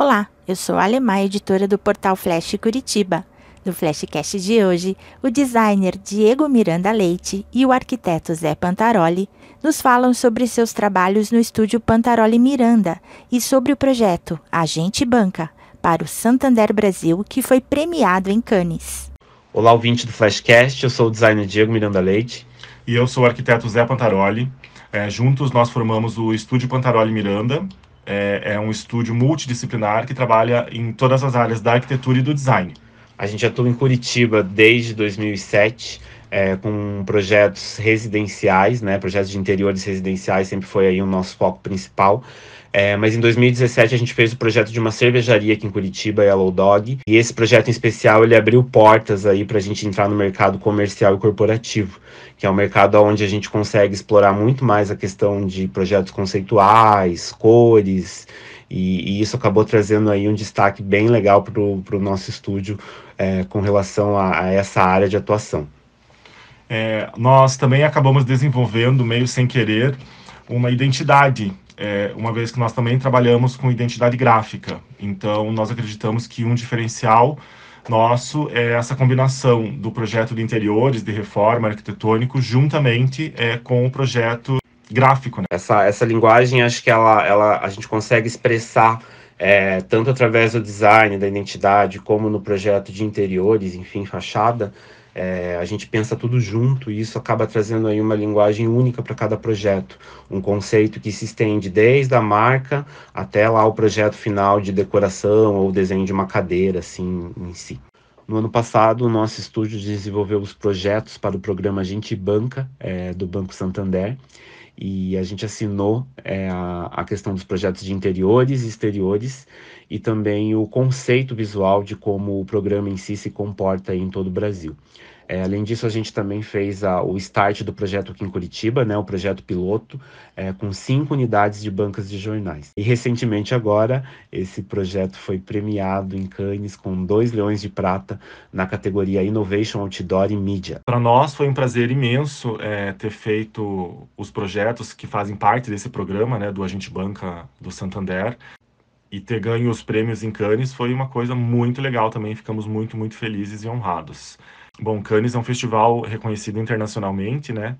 Olá, eu sou a Alemã, editora do portal Flash Curitiba. No Flashcast de hoje, o designer Diego Miranda Leite e o arquiteto Zé Pantaroli nos falam sobre seus trabalhos no estúdio Pantaroli Miranda e sobre o projeto Agente Banca para o Santander Brasil, que foi premiado em Cannes. Olá, ouvinte do Flashcast, eu sou o designer Diego Miranda Leite. E eu sou o arquiteto Zé Pantaroli. É, juntos nós formamos o Estúdio Pantaroli Miranda, é, é um estúdio multidisciplinar que trabalha em todas as áreas da arquitetura e do design. A gente atua em Curitiba desde 2007, é, com projetos residenciais, né, projetos de interiores residenciais sempre foi aí o nosso foco principal. É, mas em 2017 a gente fez o projeto de uma cervejaria aqui em Curitiba, Yellow Dog, e esse projeto em especial ele abriu portas aí para a gente entrar no mercado comercial e corporativo, que é um mercado onde a gente consegue explorar muito mais a questão de projetos conceituais, cores, e, e isso acabou trazendo aí um destaque bem legal para o nosso estúdio é, com relação a, a essa área de atuação. É, nós também acabamos desenvolvendo, meio sem querer, uma identidade é, uma vez que nós também trabalhamos com identidade gráfica. Então, nós acreditamos que um diferencial nosso é essa combinação do projeto de interiores, de reforma arquitetônico, juntamente é, com o projeto gráfico. Né? Essa, essa linguagem, acho que ela, ela, a gente consegue expressar é, tanto através do design, da identidade, como no projeto de interiores, enfim, fachada, é, a gente pensa tudo junto e isso acaba trazendo aí uma linguagem única para cada projeto, um conceito que se estende desde a marca até lá o projeto final de decoração ou desenho de uma cadeira, assim, em si. No ano passado, o nosso estúdio desenvolveu os projetos para o programa Gente Banca, é, do Banco Santander, e a gente assinou é, a, a, questão dos projetos de interiores e exteriores e também o conceito visual de como o programa em si se comporta em todo o Brasil. É, além disso, a gente também fez a, o start do projeto aqui em Curitiba, né, o projeto piloto, é, com cinco unidades de bancas de jornais. E recentemente agora, esse projeto foi premiado em Cannes com dois leões de prata na categoria Innovation Outdoor e Media. Para nós foi um prazer imenso é, ter feito os projetos que fazem parte desse programa, né, do Agente Banca do Santander e ter ganho os prêmios em Cannes foi uma coisa muito legal também. Ficamos muito, muito felizes e honrados. Bom, Cannes é um festival reconhecido internacionalmente, né?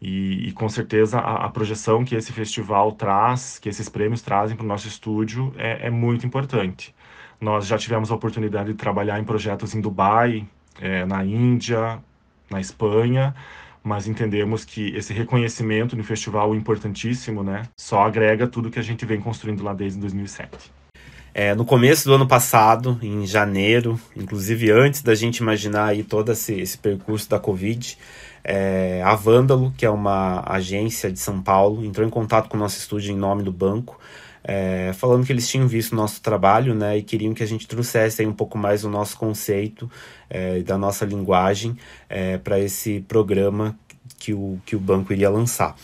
E, e com certeza a, a, projeção que esse festival traz, que esses prêmios trazem para o nosso estúdio é, é, muito importante. Nós já tivemos a oportunidade de trabalhar em projetos em Dubai, é, na Índia, na Espanha, mas entendemos que esse reconhecimento no festival é importantíssimo, né? Só agrega tudo que a gente vem construindo lá desde 2007. É, no começo do ano passado, em janeiro, inclusive antes da gente imaginar aí todo esse, esse percurso da Covid, é, a Vândalo, que é uma agência de São Paulo, entrou em contato com o nosso estúdio em nome do banco, é, falando que eles tinham visto o nosso trabalho né, e queriam que a gente trouxesse um pouco mais o nosso conceito é, da nossa linguagem é, para esse programa que o, que o banco iria lançar.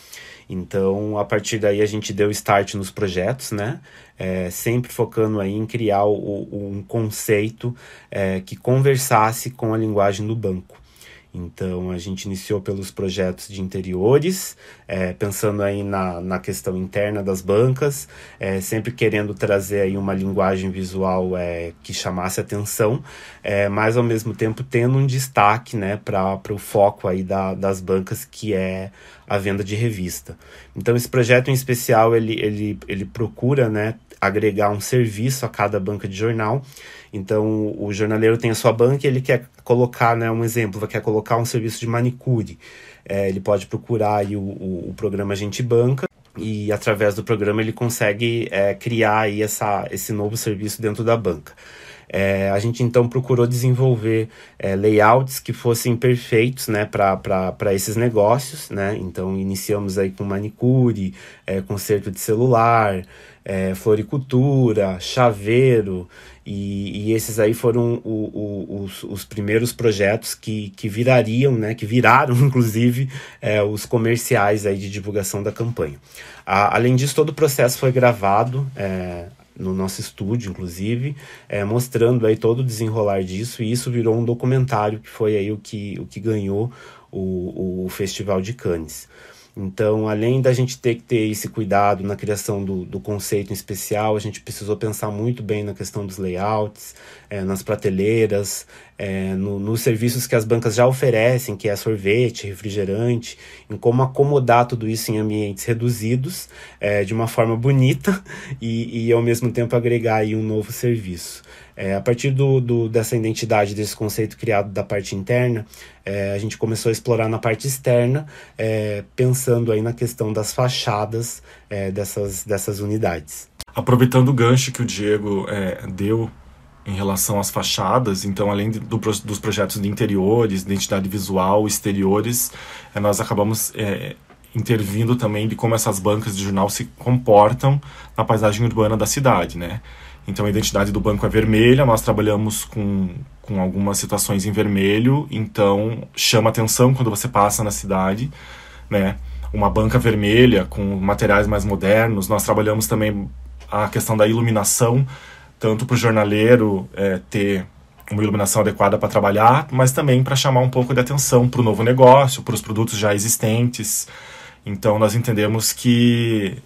Então, a partir daí, a gente deu start nos projetos, né? É, sempre focando aí em criar o, um conceito é, que conversasse com a linguagem do banco. Então a gente iniciou pelos projetos de interiores, é, pensando aí na, na questão interna das bancas, é, sempre querendo trazer aí uma linguagem visual é, que chamasse atenção, é, mas ao mesmo tempo tendo um destaque né, para o foco aí da, das bancas que é a venda de revista. Então esse projeto em especial ele, ele, ele procura né, agregar um serviço a cada banca de jornal então, o jornaleiro tem a sua banca e ele quer colocar, né, um exemplo, quer colocar um serviço de manicure. É, ele pode procurar aí o, o, o, programa Gente Banca e através do programa ele consegue é, criar aí essa, esse novo serviço dentro da banca. É, a gente então procurou desenvolver é, layouts que fossem perfeitos né, para esses negócios. Né? Então iniciamos aí com manicure, é, conserto de celular, é, floricultura, chaveiro, e, e, esses aí foram o, o, os, os, primeiros projetos que, que virariam, né, que viraram inclusive é, os comerciais aí de divulgação da campanha. A, além disso, todo o processo foi gravado é, no nosso estúdio, inclusive, é, mostrando aí todo o desenrolar disso, e isso virou um documentário que foi aí o que, o que ganhou o, o Festival de Cannes. Então, além da gente ter que ter esse cuidado na criação do, do conceito em especial, a gente precisou pensar muito bem na questão dos layouts, é, nas prateleiras, é, no, nos serviços que as bancas já oferecem, que é sorvete, refrigerante, em como acomodar tudo isso em ambientes reduzidos, é, de uma forma bonita e, e, ao mesmo tempo, agregar aí um novo serviço. É, a partir do, do, dessa identidade, desse conceito criado da parte interna, é, a gente começou a explorar na parte externa, é, pensando aí na questão das fachadas é, dessas, dessas unidades. Aproveitando o gancho que o Diego é, deu em relação às fachadas, então além do, dos projetos de interiores, identidade visual, exteriores, é, nós acabamos intervindo também de como essas bancas de jornal se comportam na paisagem urbana da cidade, né? Então a identidade do banco é vermelha, nós trabalhamos com, com algumas situações em vermelho, então chama atenção quando você passa na cidade, né? Uma banca vermelha com materiais mais modernos. Nós trabalhamos também a questão da iluminação, tanto para o jornaleiro é, ter uma iluminação adequada para trabalhar, mas também para chamar um pouco de atenção para o novo negócio, para os produtos já existentes. Então nós entendemos que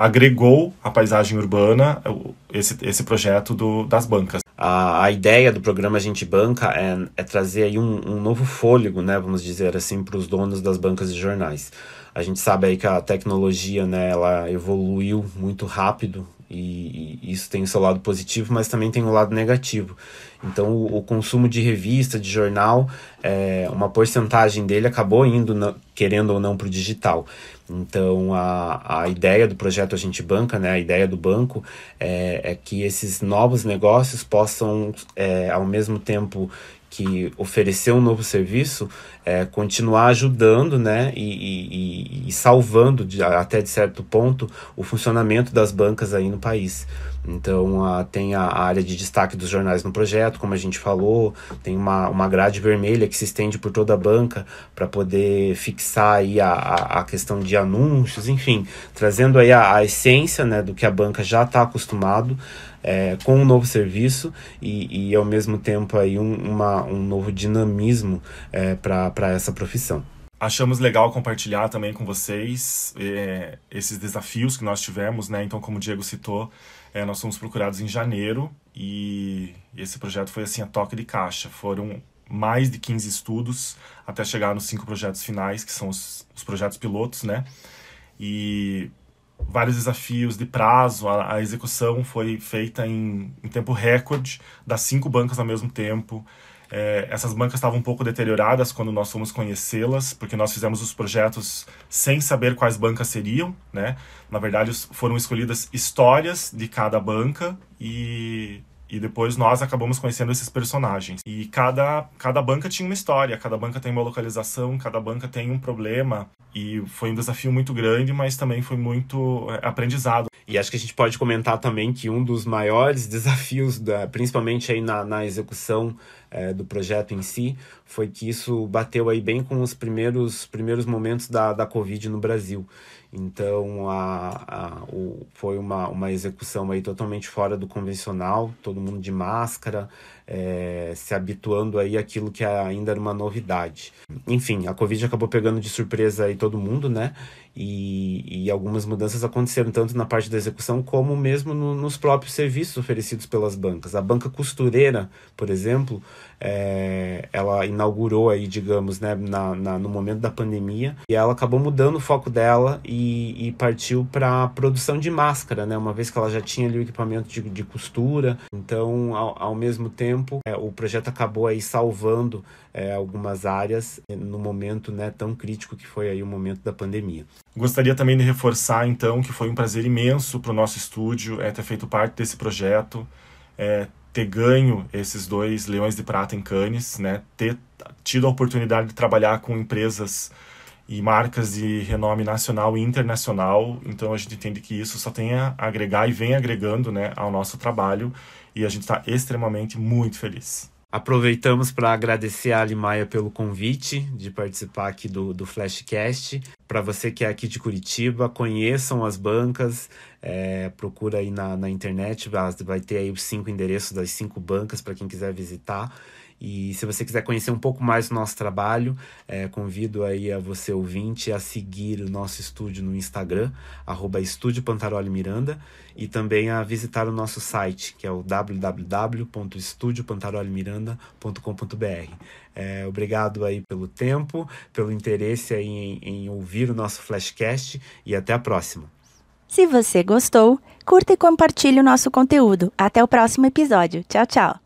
agregou à paisagem urbana esse, esse projeto do, das bancas. A, a ideia do programa Gente Banca é, é trazer aí um, um novo fôlego, né, vamos dizer assim, para os donos das bancas de jornais. A gente sabe aí que a tecnologia, né, ela evoluiu muito rápido e, e isso tem o seu lado positivo, mas também tem o lado negativo. Então, o, o consumo de revista, de jornal, é, uma porcentagem dele acabou indo, na, querendo ou não, para o digital. Então, a, a ideia do projeto Agente Banca, né, a ideia do banco, é, é que esses novos negócios possam, é, ao mesmo tempo que oferecer um novo serviço, é, continuar ajudando né, e, e, e salvando, de, até de certo ponto, o funcionamento das bancas aí no país. Então, a, tem a área de destaque dos jornais no projeto, como a gente falou, tem uma, uma grade vermelha que se estende por toda a banca para poder fixar aí a, a, a, questão de anúncios, enfim, trazendo aí a, a essência né, do que a banca já está acostumado é, com um novo serviço e, e ao mesmo tempo aí um, uma, um novo dinamismo é, para essa profissão. Achamos legal compartilhar também com vocês é, esses desafios que nós tivemos, né? Então, como o Diego citou, é, nós fomos procurados em janeiro e esse projeto foi assim a toque de caixa. Foram mais de 15 estudos até chegar nos cinco projetos finais, que são os, os projetos pilotos, né? E vários desafios de prazo, a, a execução foi feita em, em tempo recorde, das cinco bancas ao mesmo tempo. É, essas bancas estavam um pouco deterioradas quando nós fomos conhecê-las, porque nós fizemos os projetos sem saber quais bancas seriam, né? Na verdade, foram escolhidas histórias de cada banca e, e depois nós acabamos conhecendo esses personagens. E cada, cada banca tinha uma história, cada banca tem uma localização, cada banca tem um problema. E foi um desafio muito grande, mas também foi muito é, aprendizado. E acho que a gente pode comentar também que um dos maiores desafios, da, principalmente aí na, na execução é, do projeto em si, foi que isso bateu aí bem com os primeiros, primeiros momentos da, da Covid no Brasil. Então a, a, o, foi uma, uma execução aí totalmente fora do convencional, todo mundo de máscara, é, se habituando aí àquilo que ainda era uma novidade. Enfim, a Covid acabou pegando de surpresa aí todo mundo, né? E, e algumas mudanças aconteceram tanto na parte da execução como mesmo no, nos próprios serviços oferecidos pelas bancas. A banca costureira, por exemplo, é, ela inaugurou aí, digamos, né, na, na, no momento da pandemia, e ela acabou mudando o foco dela e, e partiu para produção de máscara, né, uma vez que ela já tinha ali o equipamento de, de costura. Então, ao, ao mesmo tempo, é, o projeto acabou aí salvando é, algumas áreas no momento né, tão crítico que foi aí o momento da pandemia. Gostaria também de reforçar, então, que foi um prazer imenso para o nosso estúdio é, ter feito parte desse projeto. É, ter ganho esses dois leões de prata em Cannes, né? Ter tido a oportunidade de trabalhar com empresas e marcas de renome nacional e internacional. Então a gente entende que isso só tem a agregar e vem agregando, né, ao nosso trabalho e a gente está extremamente muito feliz. Aproveitamos para agradecer a Ali Maia pelo convite de participar aqui do, do Flashcast. Para você que é aqui de Curitiba, conheçam as bancas, é, procura aí na, na internet, vai ter aí os cinco endereços das cinco bancas para quem quiser visitar. E se você quiser conhecer um pouco mais do nosso trabalho, é, convido aí a você ouvinte a seguir o nosso estúdio no Instagram, arroba Estúdio Pantaroli Miranda, e também a visitar o nosso site, que é o www.estudiopantarolimiranda.com.br. É, obrigado aí pelo tempo, pelo interesse aí em, em ouvir o nosso Flashcast e até a próxima. Se você gostou, curta e compartilhe o nosso conteúdo. Até o próximo episódio. Tchau, tchau!